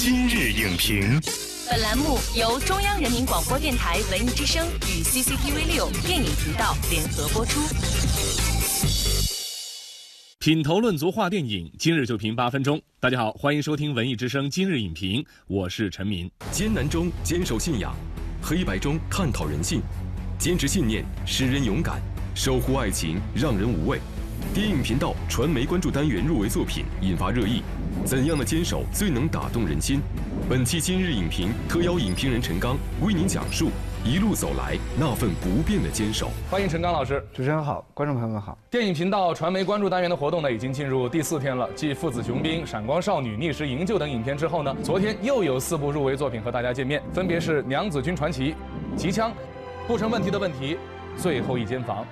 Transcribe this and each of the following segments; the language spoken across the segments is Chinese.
今日影评，本栏目由中央人民广播电台文艺之声与 CCTV 六电影频道联合播出。品头论足话电影，今日就评八分钟。大家好，欢迎收听文艺之声今日影评，我是陈明。艰难中坚守信仰，黑白中探讨人性，坚持信念使人勇敢，守护爱情让人无畏。电影频道传媒关注单元入围作品引发热议，怎样的坚守最能打动人心？本期今日影评特邀影评人陈刚为您讲述一路走来那份不变的坚守。欢迎陈刚老师。主持人好，观众朋友们好。电影频道传媒关注单元的活动呢，已经进入第四天了。继《父子雄兵》《闪光少女》《逆时营救》等影片之后呢，昨天又有四部入围作品和大家见面，分别是《娘子军传奇》《机枪》《不成问题的问题》《最后一间房》。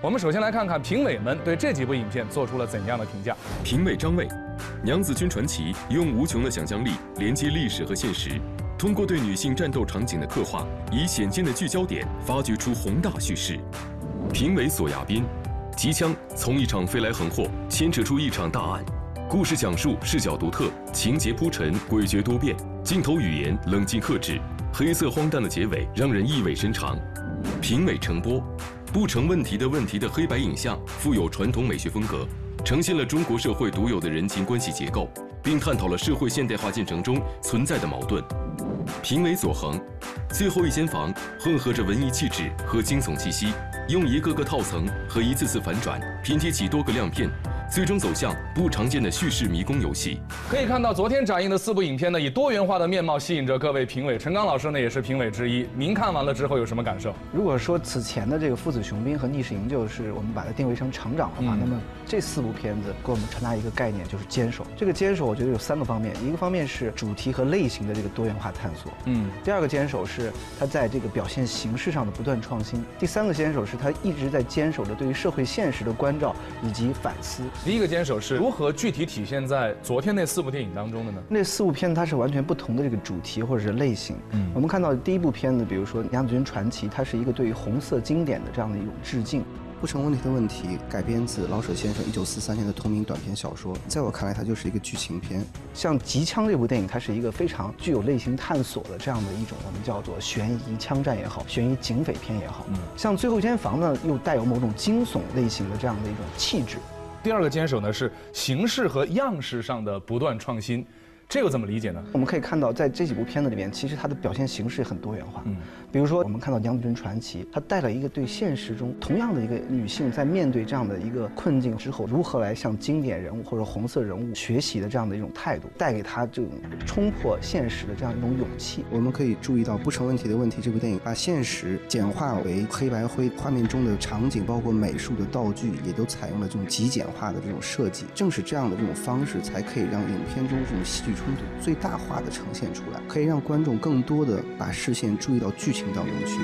我们首先来看看评委们对这几部影片做出了怎样的评价。评委张卫，《娘子军传奇》用无穷的想象力连接历史和现实，通过对女性战斗场景的刻画，以显见的聚焦点发掘出宏大叙事。评委索亚斌，《机枪》从一场飞来横祸牵扯出一场大案，故事讲述视角独特，情节铺陈诡谲多变，镜头语言冷静克制，黑色荒诞的结尾让人意味深长。评委程波。不成问题的问题的黑白影像富有传统美学风格，呈现了中国社会独有的人情关系结构，并探讨了社会现代化进程中存在的矛盾。评委左恒，最后一间房混合着文艺气质和惊悚气息，用一个个套层和一次次反转拼贴起多个亮片。最终走向不常见的叙事迷宫游戏。可以看到，昨天展映的四部影片呢，以多元化的面貌吸引着各位评委。陈刚老师呢，也是评委之一。您看完了之后有什么感受？如果说此前的这个《父子雄兵》和《逆时营救》是我们把它定位成成长的话，那么这四部片子给我们传达一个概念，就是坚守。这个坚守，我觉得有三个方面。一个方面是主题和类型的这个多元化探索。嗯。第二个坚守是它在这个表现形式上的不断创新。第三个坚守是它一直在坚守着对于社会现实的关照以及反思。第一个坚守是如何具体体现在昨天那四部电影当中的呢？那四部片子它是完全不同的这个主题或者是类型。嗯，我们看到第一部片子，比如说《娘子军传奇》，它是一个对于红色经典的这样的一种致敬。不成问题的问题改编自老舍先生一九四三年的同名短篇小说，在我看来，它就是一个剧情片。像《极枪》这部电影，它是一个非常具有类型探索的这样的一种我们叫做悬疑枪战也好，悬疑警匪片也好。嗯，像《最后一间房》呢，又带有某种惊悚类型的这样的一种气质。第二个坚守呢是形式和样式上的不断创新。这个怎么理解呢？我们可以看到，在这几部片子里面，其实它的表现形式很多元化。嗯，比如说我们看到《娘子军传奇》，它带了一个对现实中同样的一个女性在面对这样的一个困境之后，如何来向经典人物或者红色人物学习的这样的一种态度，带给她这种冲破现实的这样一种勇气。我们可以注意到，《不成问题的问题》这部电影把现实简化为黑白灰，画面中的场景包括美术的道具也都采用了这种极简化的这种设计。正是这样的这种方式，才可以让影片中这种戏剧。冲突最大化的呈现出来，可以让观众更多的把视线注意到剧情当中去。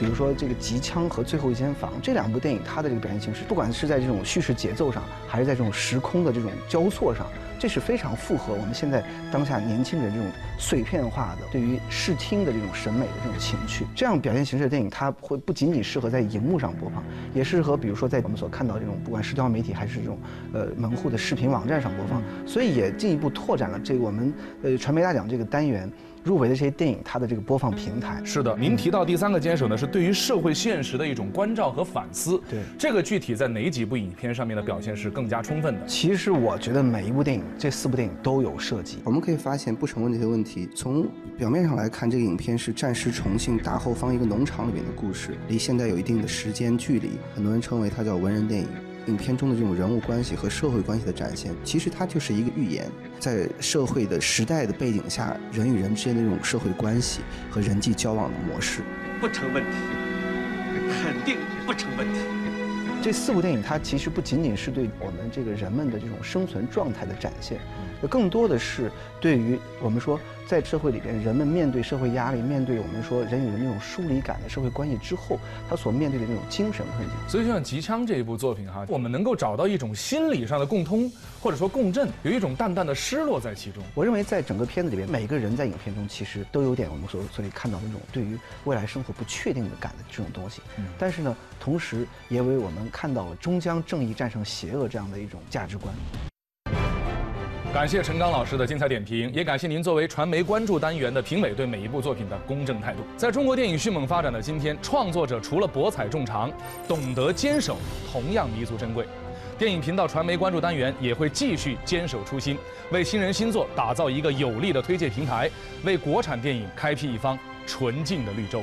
比如说这个《机枪》和《最后一间房》这两部电影，它的这个表现形式，不管是在这种叙事节奏上，还是在这种时空的这种交错上。这是非常符合我们现在当下年轻人这种碎片化的对于视听的这种审美的这种情趣。这样表现形式的电影，它会不仅仅适合在荧幕上播放，也适合比如说在我们所看到这种不管社交媒体还是这种呃门户的视频网站上播放。所以也进一步拓展了这个我们呃传媒大奖这个单元。入围的这些电影，它的这个播放平台是的。您提到第三个坚守呢，是对于社会现实的一种关照和反思。对，这个具体在哪几部影片上面的表现是更加充分的？其实我觉得每一部电影，这四部电影都有涉及。我们可以发现不成问题的问题。从表面上来看，这个影片是战时重庆大后方一个农场里面的故事，离现在有一定的时间距离。很多人称为它叫文人电影。影片中的这种人物关系和社会关系的展现，其实它就是一个预言，在社会的时代的背景下，人与人之间的这种社会关系和人际交往的模式，不成问题，肯定不成问题。这四部电影，它其实不仅仅是对我们这个人们的这种生存状态的展现。更多的是对于我们说，在社会里边，人们面对社会压力，面对我们说人与人那种疏离感的社会关系之后，他所面对的那种精神困境。所以，就像《机枪》这一部作品哈，我们能够找到一种心理上的共通，或者说共振，有一种淡淡的失落在其中。我认为，在整个片子里边，每个人在影片中其实都有点我们所所以看到的那种对于未来生活不确定的感的这种东西。嗯。但是呢，同时也为我们看到了终将正义战胜邪恶这样的一种价值观。感谢陈刚老师的精彩点评，也感谢您作为传媒关注单元的评委对每一部作品的公正态度。在中国电影迅猛发展的今天，创作者除了博采众长，懂得坚守同样弥足珍贵。电影频道传媒关注单元也会继续坚守初心，为新人新作打造一个有力的推介平台，为国产电影开辟一方纯净的绿洲。